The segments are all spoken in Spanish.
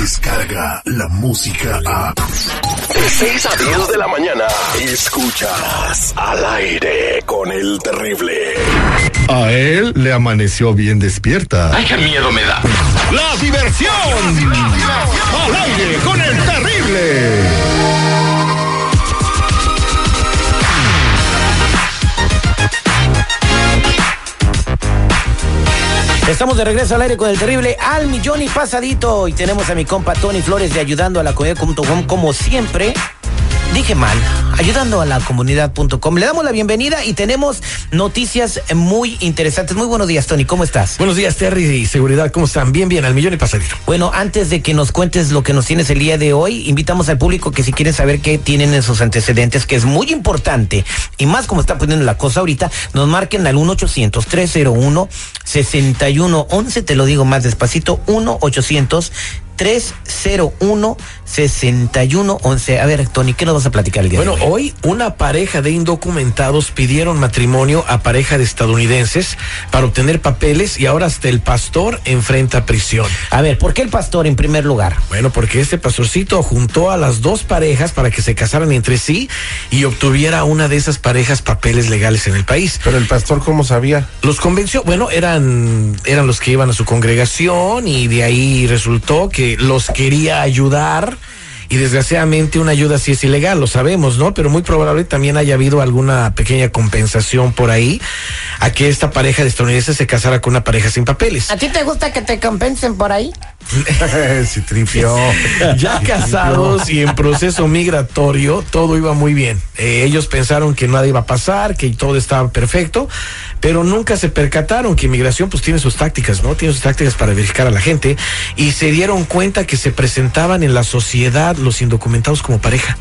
llega la música a... De 6 a 10 de la mañana, escuchas al aire con el terrible. A él le amaneció bien despierta. ¡Ay, qué miedo me da! ¡La diversión! ¡Al aire con el terrible! Estamos de regreso al aire con el terrible al millón y pasadito. Y tenemos a mi compa Tony Flores de ayudando a la comunidad.com como siempre. Dije mal, ayudando a la comunidad.com. Le damos la bienvenida y tenemos noticias muy interesantes. Muy buenos días, Tony. ¿Cómo estás? Buenos días, Terry y Seguridad. ¿Cómo están? Bien, bien, al millón y pasadito. Bueno, antes de que nos cuentes lo que nos tienes el día de hoy, invitamos al público que si quieren saber qué tienen en sus antecedentes, que es muy importante, y más como está poniendo la cosa ahorita, nos marquen al 1-800-301-6111. Te lo digo más despacito, 1-800. 301-6111. A ver, Tony, ¿qué nos vas a platicar el día Bueno, de hoy? hoy una pareja de indocumentados pidieron matrimonio a pareja de estadounidenses para obtener papeles y ahora hasta el pastor enfrenta prisión. A ver, ¿por qué el pastor en primer lugar? Bueno, porque este pastorcito juntó a las dos parejas para que se casaran entre sí y obtuviera una de esas parejas papeles legales en el país. Pero el pastor, ¿cómo sabía? Los convenció, bueno, eran, eran los que iban a su congregación y de ahí resultó que los quería ayudar. Y desgraciadamente una ayuda sí es ilegal, lo sabemos, ¿no? Pero muy probable también haya habido alguna pequeña compensación por ahí a que esta pareja de estadounidenses se casara con una pareja sin papeles. ti te gusta que te compensen por ahí? sí. Ya casados y en proceso migratorio, todo iba muy bien. Eh, ellos pensaron que nada iba a pasar, que todo estaba perfecto, pero nunca se percataron que inmigración pues tiene sus tácticas, ¿no? Tiene sus tácticas para verificar a la gente y se dieron cuenta que se presentaban en la sociedad los indocumentados como pareja.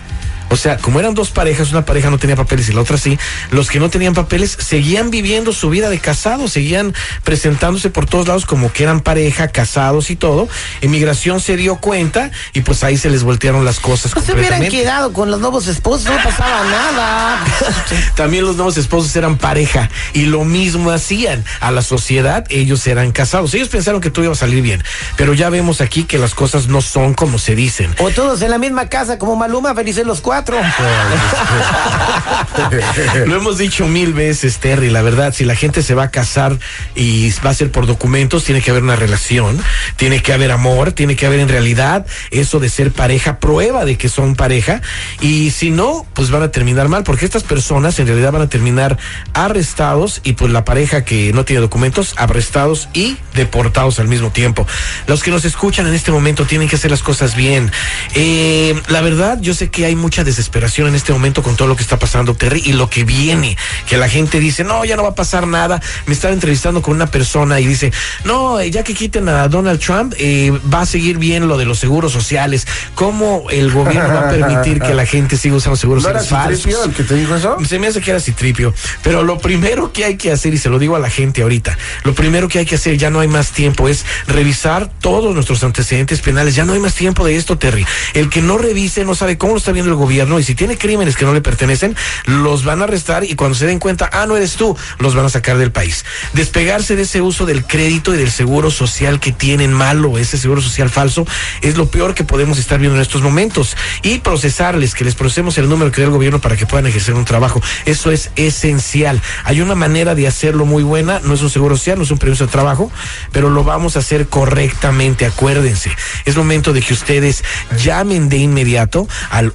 O sea, como eran dos parejas, una pareja no tenía papeles y la otra sí, los que no tenían papeles seguían viviendo su vida de casados, seguían presentándose por todos lados como que eran pareja, casados y todo. Inmigración se dio cuenta y pues ahí se les voltearon las cosas Pues se hubieran quedado con los nuevos esposos, no pasaba nada. También los nuevos esposos eran pareja y lo mismo hacían a la sociedad, ellos eran casados. Ellos pensaron que todo iba a salir bien, pero ya vemos aquí que las cosas no son como se dicen. O todos en la misma casa, como Maluma, felices los cuatro. Lo hemos dicho mil veces, Terry, la verdad, si la gente se va a casar y va a ser por documentos, tiene que haber una relación, tiene que haber amor, tiene que haber en realidad eso de ser pareja, prueba de que son pareja, y si no, pues van a terminar mal, porque estas personas en realidad van a terminar arrestados y pues la pareja que no tiene documentos, arrestados y deportados al mismo tiempo. Los que nos escuchan en este momento tienen que hacer las cosas bien. Eh, la verdad, yo sé que hay mucha desesperación en este momento con todo lo que está pasando, Terry, y lo que viene, que la gente dice, no, ya no va a pasar nada. Me estaba entrevistando con una persona y dice, no, eh, ya que quiten a Donald Trump, eh, va a seguir bien lo de los seguros sociales. ¿Cómo el gobierno va a permitir que la gente siga usando seguros ¿No era sociales el falsos? que te dijo eso? Se me hace que era citripio. Pero lo primero que hay que hacer, y se lo digo a la gente ahorita, lo primero que hay que hacer, ya no hay más tiempo, es revisar todos nuestros antecedentes penales. Ya no hay más tiempo de esto, Terry. El que no revise no sabe cómo lo está viendo el gobierno y si tiene crímenes que no le pertenecen, los van a arrestar y cuando se den cuenta, ah, no eres tú, los van a sacar del país. Despegarse de ese uso del crédito y del seguro social que tienen malo, ese seguro social falso, es lo peor que podemos estar viendo en estos momentos. Y procesarles, que les procesemos el número que da el gobierno para que puedan ejercer un trabajo. Eso es esencial. Hay una manera de hacerlo muy buena, no es un seguro social, no es un permiso de trabajo, pero lo vamos a hacer correctamente, acuérdense. Es momento de que ustedes llamen de inmediato al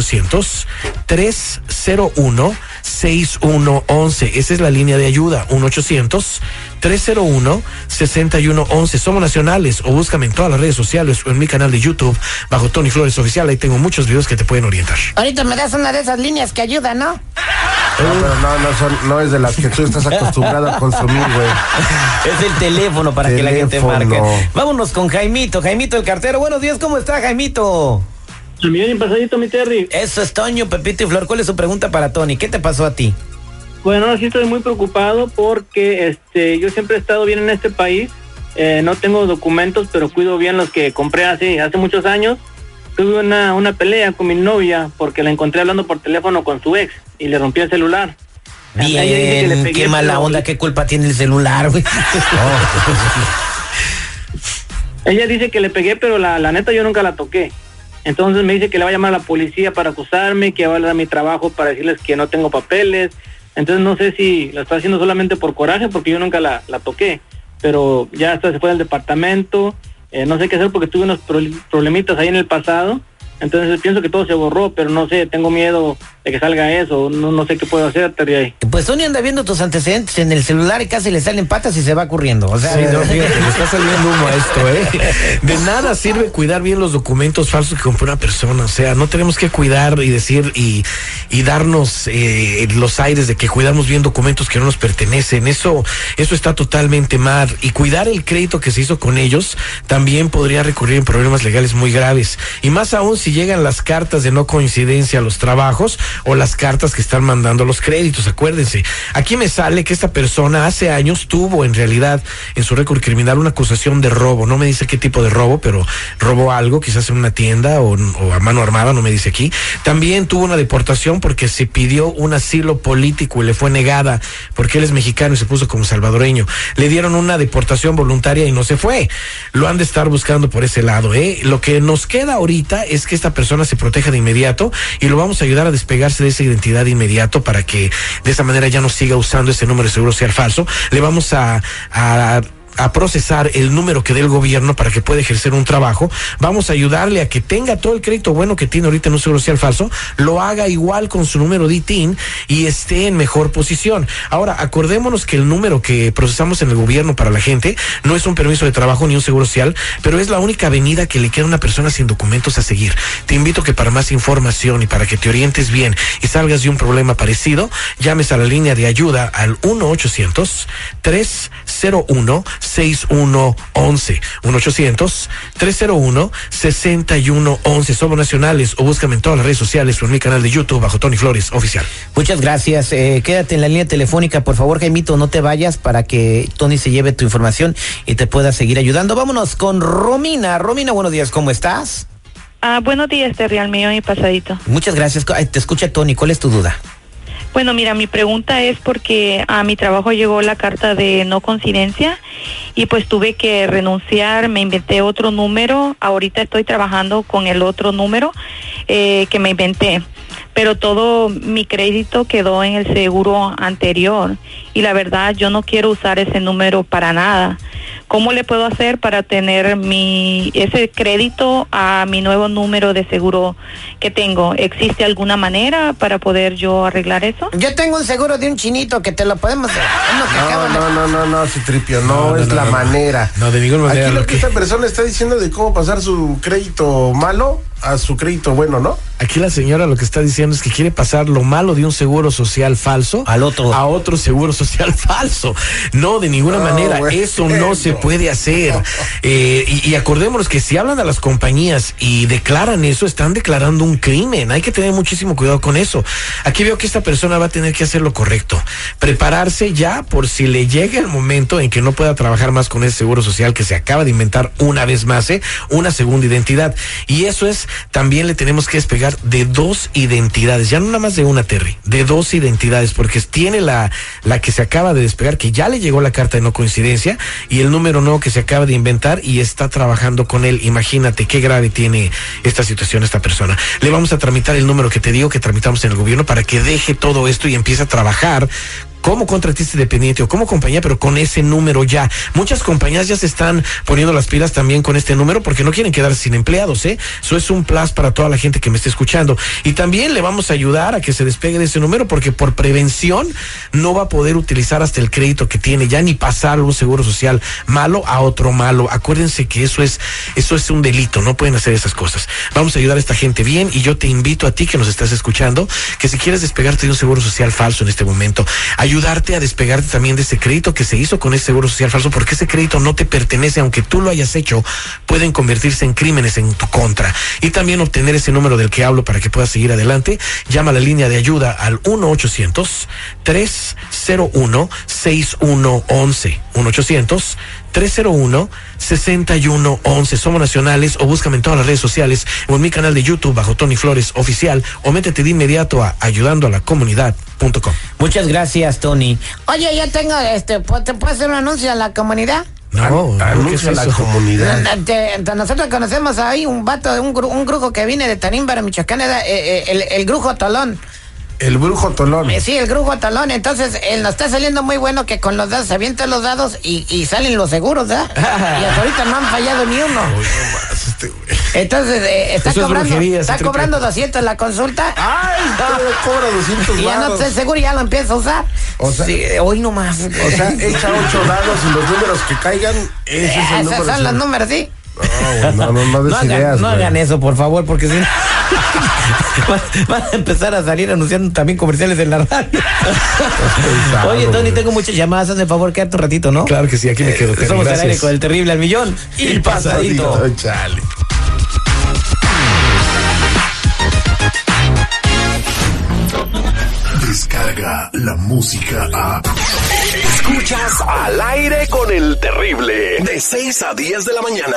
1-800-301-6111. Esa es la línea de ayuda, 1-800-301-6111. Somos nacionales o búscame en todas las redes sociales o en mi canal de YouTube bajo Tony Flores Oficial. Ahí tengo muchos videos que te pueden orientar. Ahorita me das una de esas líneas que ayuda, ¿no? No, pero no, no, son, no es de las que tú estás acostumbrado a consumir, güey. Es el teléfono para que la gente marque. Vámonos con Jaimito, Jaimito el cartero. Buenos días, ¿cómo está Jaimito? El millón y pasadito, mi Terry. Eso es Toño, Pepito y Flor. ¿Cuál es su pregunta para Tony? ¿Qué te pasó a ti? Bueno, sí estoy muy preocupado porque este, yo siempre he estado bien en este país. Eh, no tengo documentos, pero cuido bien los que compré hace, hace muchos años. Tuve una, una pelea con mi novia porque la encontré hablando por teléfono con su ex y le rompí el celular. Dice que le Bien, pegué, qué mala onda, qué culpa tiene el celular, güey. Ella dice que le pegué, pero la, la neta yo nunca la toqué. Entonces me dice que le va a llamar a la policía para acusarme, que va a dar mi trabajo para decirles que no tengo papeles. Entonces no sé si lo está haciendo solamente por coraje, porque yo nunca la, la toqué. Pero ya hasta se fue del departamento. Eh, no sé qué hacer porque tuve unos pro- problemitas ahí en el pasado. Entonces pienso que todo se borró, pero no sé, tengo miedo de que salga eso. No, no sé qué puedo hacer, Terry. ahí. Pues Tony anda viendo tus antecedentes en el celular y casi le salen patas y se va corriendo. O sea, Sí, no, fíjate, le está saliendo humo a esto, ¿eh? De nada sirve cuidar bien los documentos falsos que compró una persona. O sea, no tenemos que cuidar y decir y, y darnos eh, los aires de que cuidamos bien documentos que no nos pertenecen. Eso, eso está totalmente mal. Y cuidar el crédito que se hizo con ellos también podría recurrir en problemas legales muy graves. Y más aún si llegan las cartas de no coincidencia a los trabajos o las cartas que están mandando los créditos. Acuérdense, aquí me sale que esta persona hace años tuvo en realidad en su récord criminal una acusación de robo. No me dice qué tipo de robo, pero robó algo, quizás en una tienda o, a mano armada, no me dice aquí. También tuvo una deportación porque se pidió un asilo político y le fue negada porque él es mexicano y se puso como salvadoreño. Le dieron una deportación voluntaria y no se fue. Lo han de estar buscando por ese lado, ¿eh? Lo que nos queda ahorita es que esta persona se proteja de inmediato y lo vamos a ayudar a despegarse de esa identidad de inmediato para que de esa manera ya no siga usando ese número de seguro social falso. Le vamos a, a a procesar el número que dé el gobierno para que pueda ejercer un trabajo. Vamos a ayudarle a que tenga todo el crédito bueno que tiene ahorita en un seguro social falso, lo haga igual con su número de ITIN y esté en mejor posición. Ahora, acordémonos que el número que procesamos en el gobierno para la gente no es un permiso de trabajo ni un seguro social, pero es la única avenida que le queda a una persona sin documentos a seguir. Te invito que para más información y para que te orientes bien y salgas de un problema parecido, llames a la línea de ayuda al 1 800 301 6111 1-800-301-6111. Somos nacionales o búscame en todas las redes sociales o en mi canal de YouTube bajo Tony Flores Oficial. Muchas gracias. Eh, quédate en la línea telefónica, por favor, Jaimito, no te vayas para que Tony se lleve tu información y te pueda seguir ayudando. Vámonos con Romina. Romina, buenos días, ¿cómo estás? Ah, buenos días, Terry, al mío y pasadito. Muchas gracias. Te escucha Tony, ¿cuál es tu duda? Bueno, mira, mi pregunta es porque a mi trabajo llegó la carta de no coincidencia y pues tuve que renunciar, me inventé otro número, ahorita estoy trabajando con el otro número eh, que me inventé, pero todo mi crédito quedó en el seguro anterior y la verdad yo no quiero usar ese número para nada. ¿Cómo le puedo hacer para tener mi ese crédito a mi nuevo número de seguro que tengo? ¿Existe alguna manera para poder yo arreglar eso? Yo tengo un seguro de un chinito que te lo podemos... acaba No, no, no, no, no, Citripio, no, No, no, es no, la no. manera. No, de ninguna manera, Aquí lo que que- esta persona está diciendo de cómo pasar su crédito malo a su crédito bueno, ¿no? Aquí la señora lo que está diciendo es que quiere pasar lo malo de un seguro social falso Al otro. a otro seguro social falso. No, de ninguna No, manera. bueno. Eso no se puede hacer. Eh, y, y acordémonos que si hablan a las compañías y declaran eso, están declarando un crimen. Hay que tener muchísimo cuidado con eso. Aquí veo que esta persona va a tener que hacer lo correcto. Prepararse ya por si le llega el momento en que no pueda trabajar más con ese seguro social que se acaba de inventar una vez más, ¿eh? una segunda identidad. Y eso es, también le tenemos que despegar de dos identidades, ya no nada más de una, Terry, de dos identidades, porque tiene la, la que se acaba de despegar, que ya le llegó la carta de no coincidencia, y el número nuevo que se acaba de inventar y está trabajando con él. Imagínate qué grave tiene esta situación esta persona. Le vamos a tramitar el número que te digo que tramitamos en el gobierno para que deje todo esto y empiece a trabajar como contratista independiente o como compañía, pero con ese número ya. Muchas compañías ya se están poniendo las pilas también con este número porque no quieren quedarse sin empleados, ¿eh? Eso es un plus para toda la gente que me esté escuchando. Y también le vamos a ayudar a que se despegue de ese número porque por prevención no va a poder utilizar hasta el crédito que tiene ya ni pasar un seguro social malo a otro malo. Acuérdense que eso es, eso es un delito, no pueden hacer esas cosas. Vamos a ayudar a esta gente bien y yo te invito a ti que nos estás escuchando que si quieres despegarte de un seguro social falso en este momento, ayudarte a despegarte también de ese crédito que se hizo con ese seguro social falso, porque ese crédito no te pertenece, aunque tú lo hayas hecho, pueden convertirse en crímenes en tu contra. Y también obtener ese número del que hablo para que puedas seguir adelante. Llama a la línea de ayuda al 1-800-301-6111. 1-800-301-6111. Somos nacionales o búscame en todas las redes sociales o en mi canal de YouTube bajo Tony Flores Oficial o métete de inmediato a ayudando a la comunidad.com. Muchas gracias, Tony. Oye, ya tengo, este, ¿pu- ¿te puedo hacer un anuncio a la comunidad? No, An- ¿qué anuncia es a la comunidad. Nosotros conocemos ahí un vato, un, gru- un grujo que viene de Tanímbaro, Michoacán, era, eh, eh, el, el grujo Tolón. El brujo Tolón. Eh, sí, el grujo Tolón. Entonces, él nos está saliendo muy bueno que con los dados se avientan los dados y, y salen los seguros, ¿verdad? y hasta ahorita no han fallado ni uno. Este Entonces, eh, está Eso es cobrando, brujería, está cobrando triple. 200 la consulta. ¡Ay! cobra 200 Y ya no estoy seguro y ya lo empieza a usar. O sea- Sí, hoy nomás. O sea, echa ocho dados y los números que caigan, ese es el Esos número. son los números, sí. No, no, no, no No ideas, no güey. hagan eso, por favor, porque si no. Van, a empezar a salir anunciando también comerciales en la radio. Oye, Tony, tengo muchas llamadas. Hazme favor, quédate un ratito, ¿no? Claro que sí, aquí me quedo. Terry, Somos al gracias. aire con el terrible al millón y pasadito. Ay, chale. Descarga la música a. Escuchas al aire con el terrible. De 6 a 10 de la mañana.